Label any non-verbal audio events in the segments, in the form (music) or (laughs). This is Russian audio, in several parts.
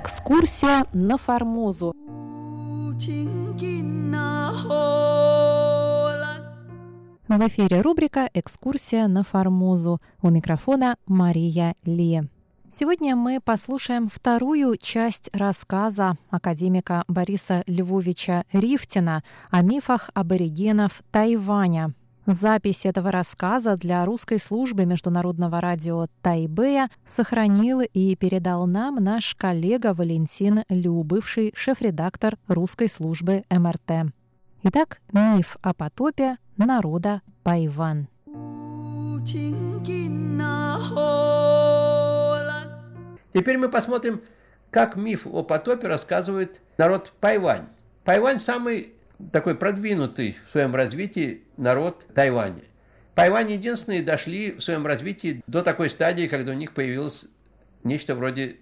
Экскурсия на Формозу. В эфире рубрика «Экскурсия на Формозу». У микрофона Мария Ли. Сегодня мы послушаем вторую часть рассказа академика Бориса Львовича Рифтина о мифах аборигенов Тайваня. Запись этого рассказа для русской службы международного радио Тайбэя сохранил и передал нам наш коллега Валентин Лю, бывший шеф-редактор русской службы МРТ. Итак, миф о потопе народа Пайван. Теперь мы посмотрим, как миф о потопе рассказывает народ Пайвань. Пайвань самый такой продвинутый в своем развитии народ Тайваня. Пайвань единственные дошли в своем развитии до такой стадии, когда у них появилось нечто вроде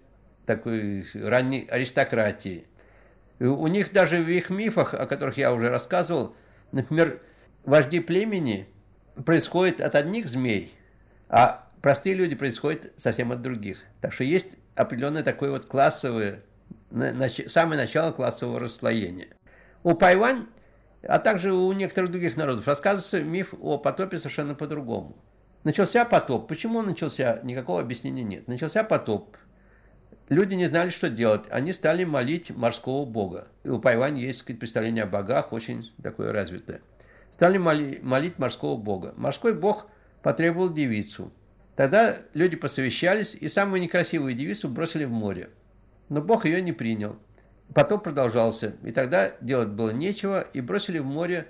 такой ранней аристократии. У них даже в их мифах, о которых я уже рассказывал, например, вожди племени происходят от одних змей, а простые люди происходят совсем от других. Так что есть определенное такое вот классовое, самое начало классового расслоения. У Пайвань, а также у некоторых других народов рассказывается миф о потопе совершенно по-другому. Начался потоп. Почему он начался? Никакого объяснения нет. Начался потоп. Люди не знали, что делать. Они стали молить морского бога. И у Пайвань есть сказать, представление о богах, очень такое развитое. Стали моли, молить морского бога. Морской бог потребовал девицу. Тогда люди посовещались и самую некрасивую девицу бросили в море. Но бог ее не принял. Потом продолжался. И тогда делать было нечего, и бросили в море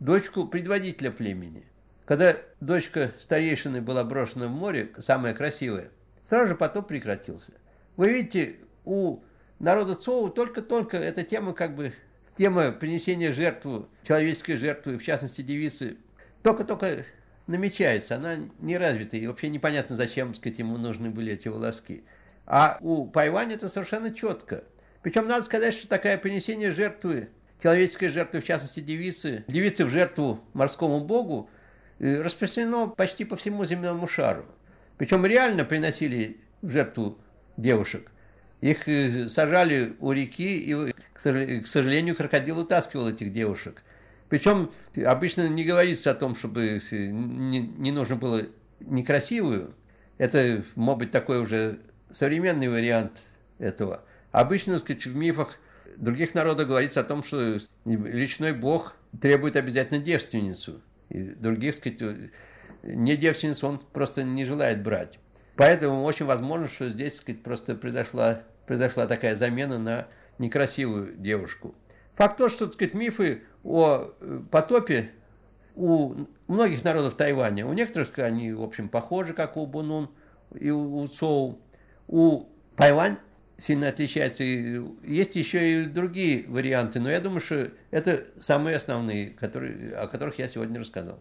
дочку предводителя племени. Когда дочка старейшины была брошена в море, самая красивая, сразу же потоп прекратился. Вы видите, у народа Цоу только-только эта тема как бы тема принесения жертвы, человеческой жертвы, в частности девицы, только-только намечается, она не развита, и вообще непонятно, зачем, так сказать, ему нужны были эти волоски. А у Пайвань это совершенно четко. Причем надо сказать, что такое принесение жертвы, человеческой жертвы, в частности девицы, девицы в жертву морскому богу, э, распространено почти по всему земному шару. Причем реально приносили в жертву девушек. Их э, сажали у реки, и, к сожалению, крокодил утаскивал этих девушек. Причем обычно не говорится о том, чтобы не, не нужно было некрасивую. Это, может быть, такой уже современный вариант этого. Обычно, так сказать, в мифах других народов говорится о том, что личной бог требует обязательно девственницу. И других, так сказать, не девственницу он просто не желает брать. Поэтому очень возможно, что здесь, так сказать, просто произошла произошла такая замена на некрасивую девушку. Факт то, что, так сказать, мифы о э, потопе у многих народов Тайваня, у некоторых они, в общем, похожи, как у Бунун и у Цоу. У Тайвань сильно отличается. И есть еще и другие варианты, но я думаю, что это самые основные, которые, о которых я сегодня рассказал.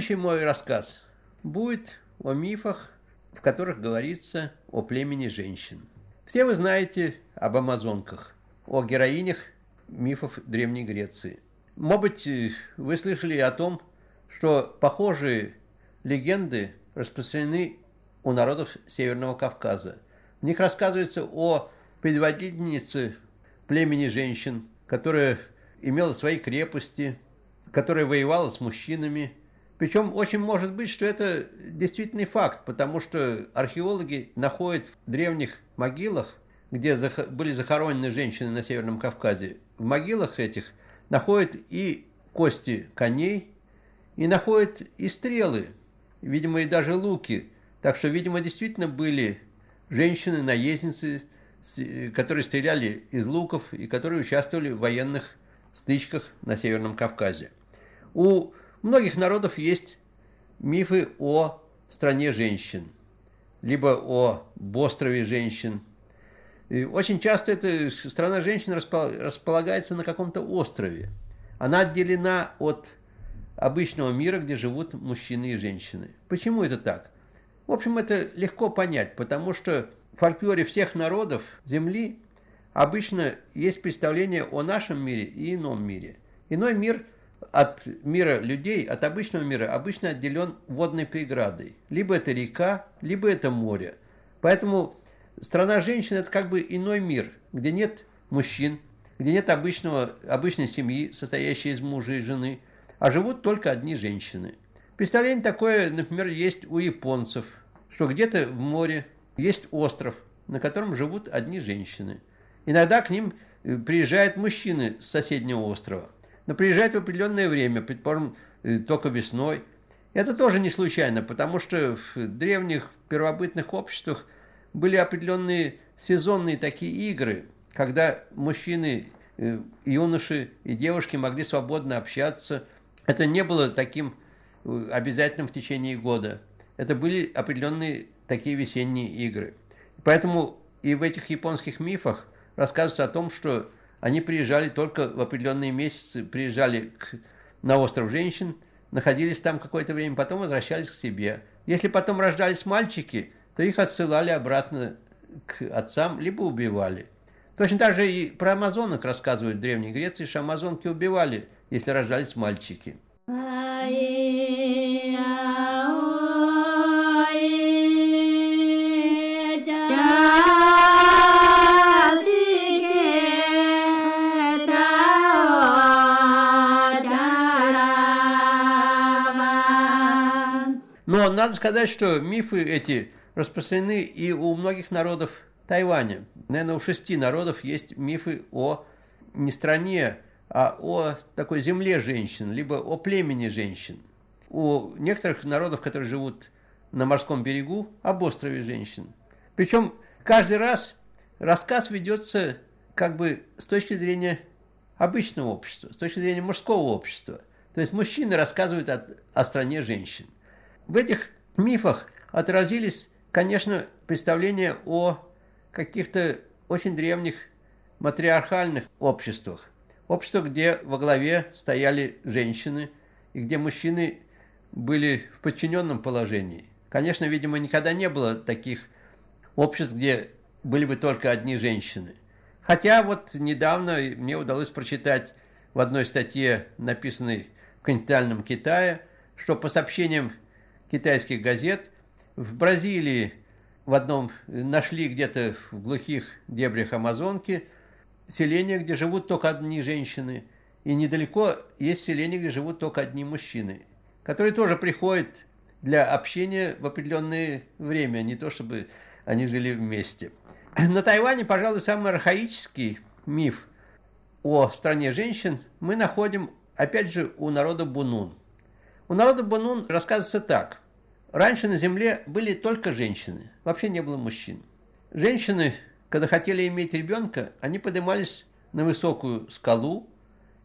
Следующий мой рассказ будет о мифах, в которых говорится о племени женщин. Все вы знаете об амазонках, о героинях мифов Древней Греции. Может быть, вы слышали о том, что похожие легенды распространены у народов Северного Кавказа. В них рассказывается о предводительнице племени женщин, которая имела свои крепости, которая воевала с мужчинами, причем очень может быть, что это действительный факт, потому что археологи находят в древних могилах, где были захоронены женщины на Северном Кавказе, в могилах этих находят и кости коней, и находят и стрелы, видимо, и даже луки. Так что, видимо, действительно были женщины-наездницы, которые стреляли из луков и которые участвовали в военных стычках на Северном Кавказе. У многих народов есть мифы о стране женщин, либо о острове женщин. И очень часто эта страна женщин располагается на каком-то острове. Она отделена от обычного мира, где живут мужчины и женщины. Почему это так? В общем, это легко понять, потому что в фольклоре всех народов Земли обычно есть представление о нашем мире и ином мире. Иной мир от мира людей, от обычного мира, обычно отделен водной преградой. Либо это река, либо это море. Поэтому страна женщин – это как бы иной мир, где нет мужчин, где нет обычного, обычной семьи, состоящей из мужа и жены, а живут только одни женщины. Представление такое, например, есть у японцев, что где-то в море есть остров, на котором живут одни женщины. Иногда к ним приезжают мужчины с соседнего острова, но приезжают в определенное время, предположим, э, только весной. Это тоже не случайно, потому что в древних первобытных обществах были определенные сезонные такие игры – когда мужчины, э, юноши и девушки могли свободно общаться. Это не было таким э, обязательным в течение года. Это были определенные такие весенние игры. Поэтому и в этих японских мифах рассказывается о том, что они приезжали только в определенные месяцы, приезжали к, на остров женщин, находились там какое-то время, потом возвращались к себе. Если потом рождались мальчики, то их отсылали обратно к отцам, либо убивали. Точно так же и про амазонок рассказывают в Древней Греции, что амазонки убивали, если рождались мальчики. Надо сказать, что мифы эти распространены и у многих народов Тайваня. Наверное, у шести народов есть мифы о не стране, а о такой земле женщин, либо о племени женщин. У некоторых народов, которые живут на морском берегу, об острове женщин. Причем каждый раз рассказ ведется как бы с точки зрения обычного общества, с точки зрения мужского общества. То есть мужчины рассказывают о, о стране женщин. В этих мифах отразились, конечно, представления о каких-то очень древних матриархальных обществах. Обществах, где во главе стояли женщины, и где мужчины были в подчиненном положении. Конечно, видимо, никогда не было таких обществ, где были бы только одни женщины. Хотя вот недавно мне удалось прочитать в одной статье, написанной в континентальном Китае, что по сообщениям китайских газет в Бразилии в одном нашли где-то в глухих дебрях Амазонки селение, где живут только одни женщины, и недалеко есть селение, где живут только одни мужчины, которые тоже приходят для общения в определенное время, не то чтобы они жили вместе. На Тайване, пожалуй, самый архаический миф о стране женщин мы находим, опять же, у народа Бунун. У народа Бунун рассказывается так – Раньше на Земле были только женщины, вообще не было мужчин. Женщины, когда хотели иметь ребенка, они поднимались на высокую скалу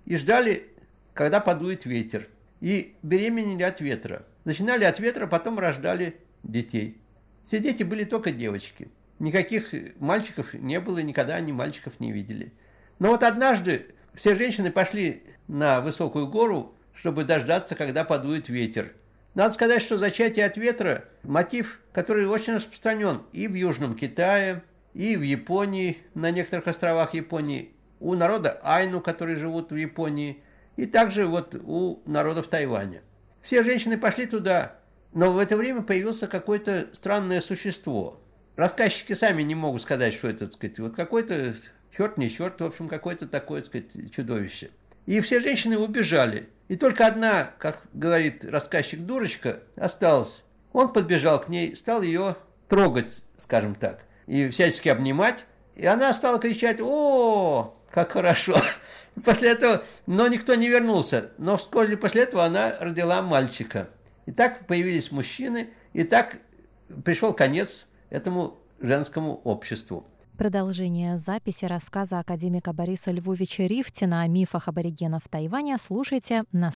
и ждали, когда подует ветер. И беременели от ветра. Начинали от ветра, потом рождали детей. Все дети были только девочки. Никаких мальчиков не было, никогда они мальчиков не видели. Но вот однажды все женщины пошли на высокую гору, чтобы дождаться, когда подует ветер. Надо сказать, что зачатие от ветра – мотив, который очень распространен и в Южном Китае, и в Японии, на некоторых островах Японии, у народа Айну, которые живут в Японии, и также вот у народов Тайваня. Все женщины пошли туда, но в это время появилось какое-то странное существо. Рассказчики сами не могут сказать, что это, так сказать, вот какой-то черт, не черт, в общем, какое-то такое, так сказать, чудовище. И все женщины убежали. И только одна, как говорит рассказчик дурочка, осталась. Он подбежал к ней, стал ее трогать, скажем так, и всячески обнимать. И она стала кричать, о, как хорошо. (laughs) После этого, но никто не вернулся. Но вскоре после этого она родила мальчика. И так появились мужчины, и так пришел конец этому женскому обществу. Продолжение записи рассказа академика Бориса Львовича Рифтина о мифах аборигенов Тайваня слушайте на